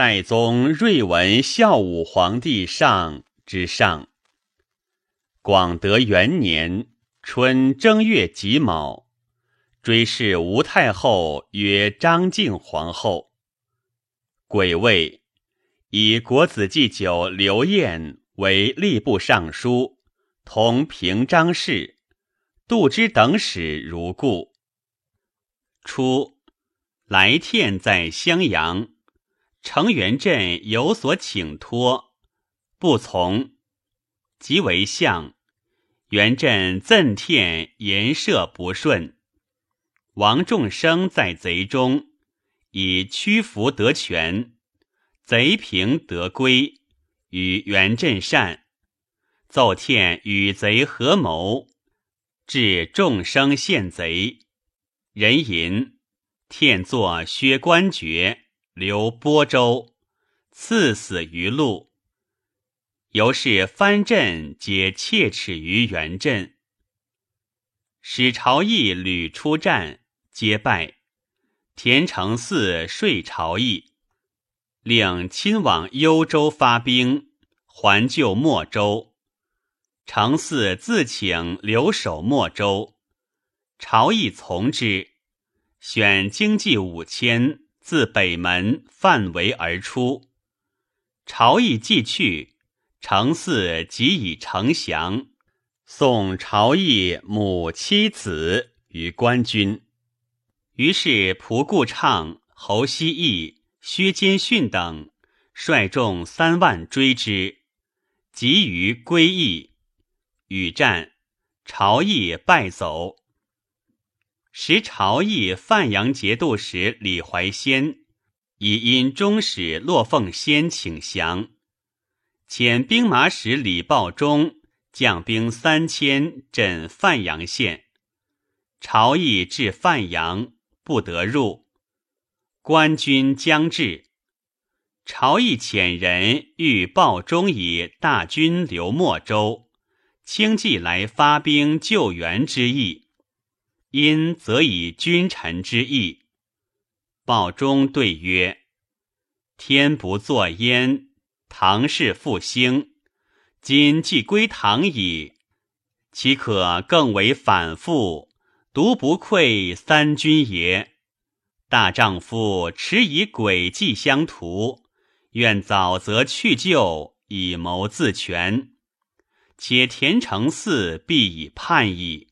代宗睿文孝武皇帝上之上。广德元年春正月己卯，追谥吴太后曰张敬皇后。癸未，以国子祭酒刘晏为吏部尚书，同平章事，杜之等使如故。初，来天在襄阳。程元振有所请托，不从，即为相。元振赠天言射不顺，王仲生在贼中，以屈服得权，贼平得归，与元振善，奏天与贼合谋，致众生陷贼。人吟，天作削官爵。留播州，赐死于路。由是藩镇皆切齿于元镇。使朝议屡出战，皆败。田承嗣说朝议，令亲往幽州发兵，还救莫州。承嗣自请留守莫州，朝议从之，选经济五千。自北门范围而出，朝议既去，程嗣即以丞降，送朝议母妻子于官军。于是蒲固畅、侯希义、薛金逊等率众三万追之，急于归义，与战，朝议败走。时朝议范阳节度使李怀仙已因中使骆凤仙请降，遣兵马使李抱忠将兵三千镇范阳县。朝议至范阳，不得入。官军将至，朝议遣人欲报忠以大军留莫州，轻骑来发兵救援之意。因则以君臣之义。报中对曰：“天不作焉，唐氏复兴。今既归唐矣，岂可更为反复？独不愧三军也。大丈夫持以诡计相图，愿早则去救，以谋自全。且田承嗣必以叛矣，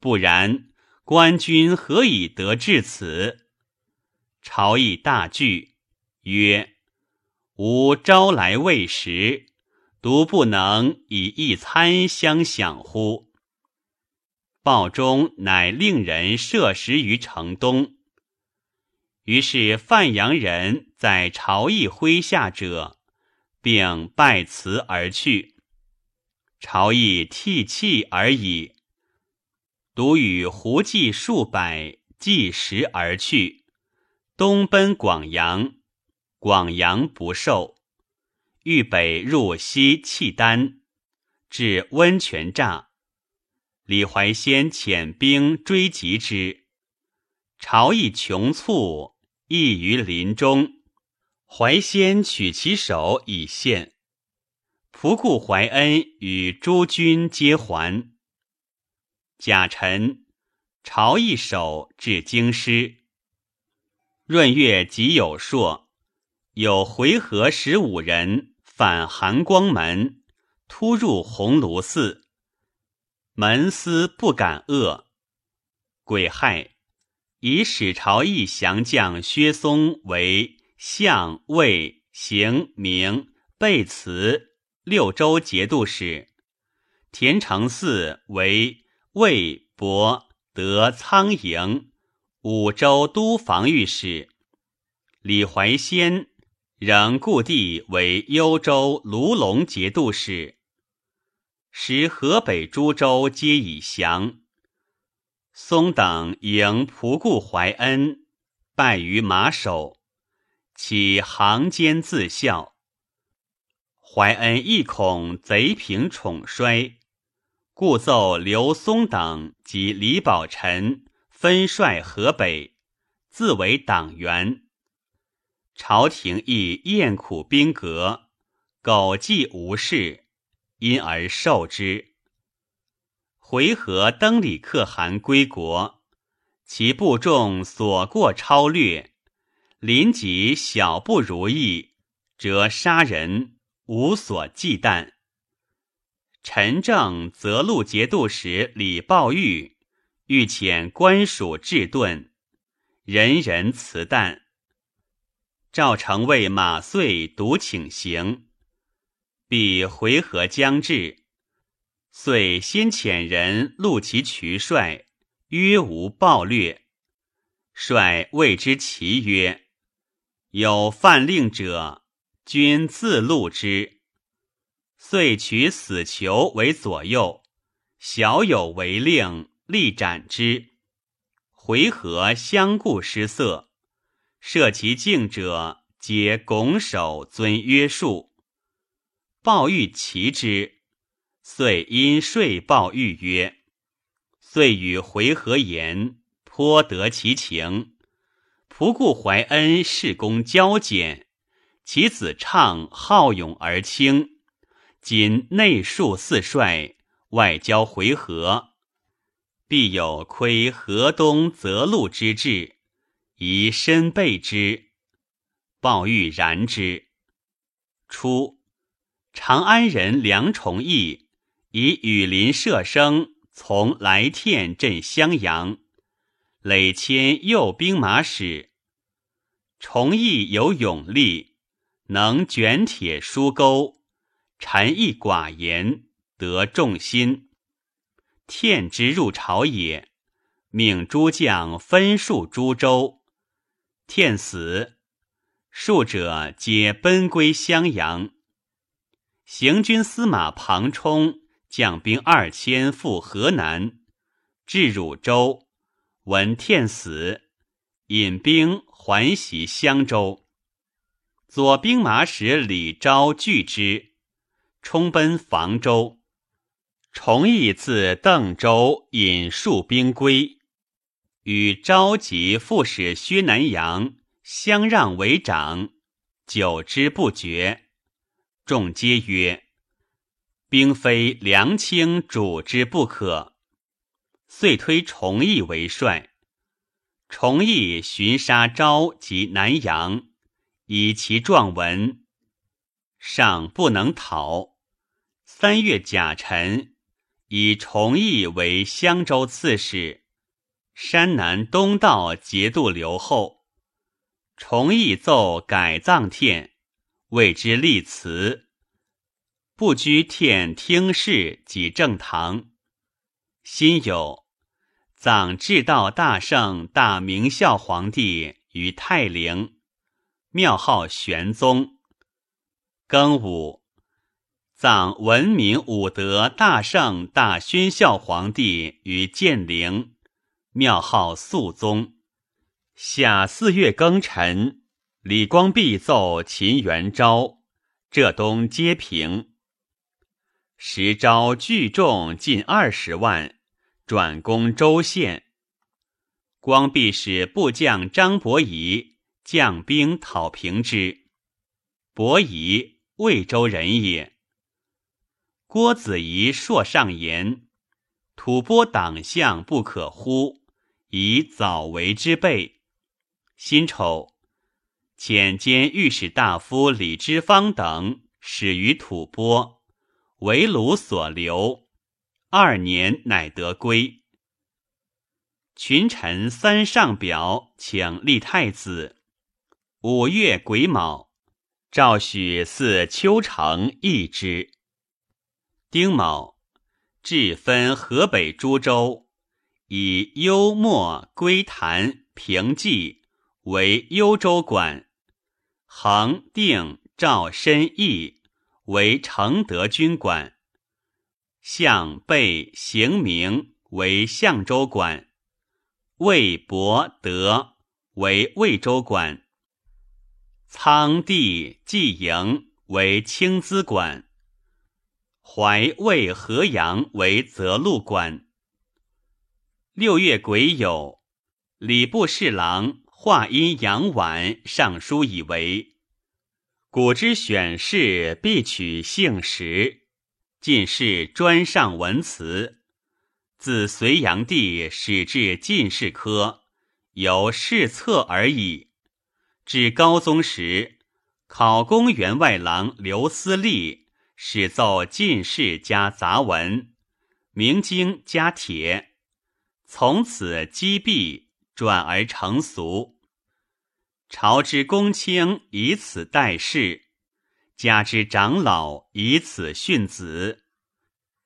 不然。”官军何以得至此？朝议大惧，曰：“吾朝来未时，独不能以一餐相享乎？”报中乃令人设食于城东。于是范阳人在朝议麾下者，并拜辞而去。朝议涕泣而已。独与胡骑数百计时而去，东奔广阳，广阳不受，欲北入西契丹，至温泉栅，李怀仙遣兵追击之，朝议穷促，亦于林中，怀仙取其首以献，仆固怀恩与诸军皆还。甲辰，朝一守至京师。闰月己酉朔，有回纥十五人反寒光门，突入鸿胪寺，门司不敢遏。癸亥，以使朝义降将薛嵩为相魏行明备祠六州节度使，田承嗣为。魏博得苍营五州都防御使李怀仙仍故地为幽州卢龙节度使。时河北诸州皆已降。松等迎仆固怀恩，拜于马首，起行间自效。怀恩亦恐贼平宠衰。故奏刘松等及李宝臣分率河北，自为党员。朝廷亦厌苦兵革，苟计无事，因而受之。回纥登礼可汗归国，其部众所过超略，临及小不如意，则杀人，无所忌惮。陈政择路节度使李抱玉，欲遣官属治顿，人人辞旦。赵成尉马遂独请行，必回纥将至，遂先遣人录其渠帅，约无暴掠。帅谓之其曰：“有犯令者，君自录之。”遂取死囚为左右，小有违令，立斩之。回纥相顾失色。设其境者，皆拱手遵约束。鲍玉其之，遂因税鲍欲曰：“遂与回纥言，颇得其情。仆固怀恩，事功交简，其子畅好勇而轻。今内戍四帅，外交回纥，必有窥河东泽路之志。”宜身备之，报欲然之。初，长安人梁崇义以羽林射生从来天镇襄阳，累迁右兵马使。崇义有勇力，能卷铁疏钩，禅意寡言，得众心。天之入朝也，命诸将分戍诸州。天死，戍者皆奔归襄阳。行军司马庞冲将兵二千赴河南，至汝州，闻天死，引兵还袭襄州。左兵马使李昭拒之，冲奔房州。崇义自邓州引数兵归。与召集副使薛南阳相让为长，久之不决。众皆曰：“兵非梁卿主之不可。”遂推崇义为帅。崇义寻杀昭及南阳，以其状文，尚不能讨。三月甲辰，以崇义为襄州刺史。山南东道节度留后，崇义奏改葬殿，谓之立祠，不居殿听事及正堂。心有葬至道大圣大明孝皇帝于泰陵，庙号玄宗。庚午葬文明武德大圣大宣孝皇帝于建陵。庙号肃宗，夏四月庚辰，李光弼奏秦元昭，浙东皆平。时昭聚众近二十万，转攻州县。光弼使部将张伯仪将兵讨平之。伯仪魏州人也。郭子仪朔上言：“吐蕃党项不可忽。”以早为之备。辛丑，遣兼御史大夫李之方等始于吐蕃，为鲁所留。二年，乃得归。群臣三上表，请立太子。五月癸卯，赵许祀丘城义之。丁卯，置分河北诸州。以幽默归谭平济为幽州管，恒定赵申义为承德军管，向背行明为相州管，魏博德为魏州管，仓地济营为青资管，淮魏河阳为泽路管。六月癸酉，礼部侍郎话因杨婉上书以为：古之选士必取姓实，进士专上文辞。自隋炀帝始至进士科，由试策而已。至高宗时，考功员外郎刘思立始奏进士加杂文，明经加帖，从此积弊转而成俗。朝之公卿以此待事，家之长老以此训子，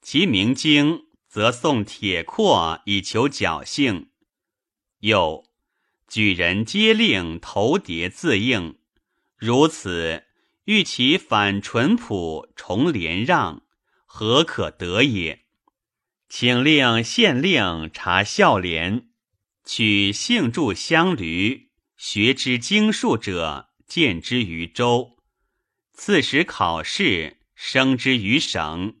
其明经。则送铁阔以求侥幸，又举人皆令头叠自应，如此欲其反淳朴，重连让，何可得也？请令县令查孝廉，取姓著乡闾，学之经术者，见之于州，次时考试，升之于省。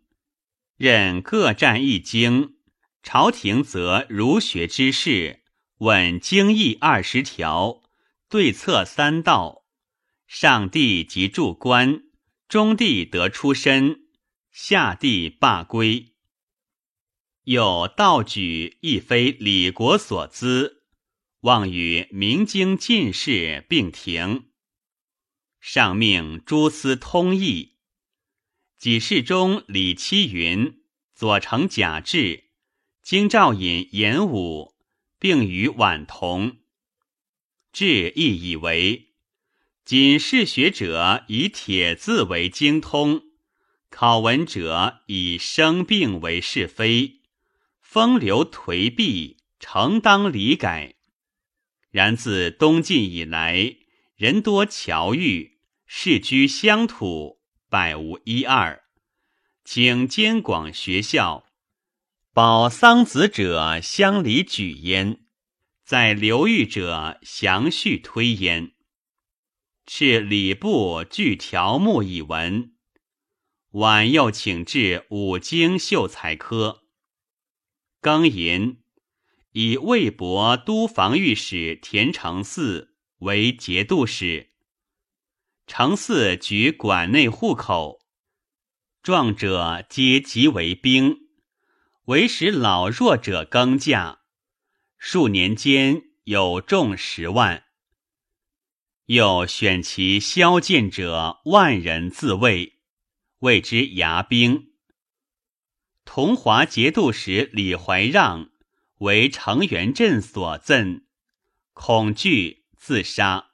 任各占一经，朝廷则儒学之士问经义二十条，对策三道。上帝即助官，中帝得出身，下帝罢归。有道举亦非李国所资，望与明经进士并停。上命诸司通议。己事中李七云、左丞贾至、京兆尹严武，并与晚同。至亦以为，仅是学者以帖字为精通，考文者以生病为是非，风流颓敝，诚当理改。然自东晋以来，人多侨寓，世居乡土。百无一二，请监广学校，保桑子者乡里举焉，在流寓者详叙推焉。敕礼部具条目以闻。晚又请至五经秀才科，庚寅，以魏博都防御使田承嗣为节度使。承嗣举馆内户口，壮者皆即为兵，唯使老弱者更嫁。数年间有众十万。又选其骁健者万人自卫，谓之牙兵。同华节度使李怀让为成元镇所赠，恐惧自杀。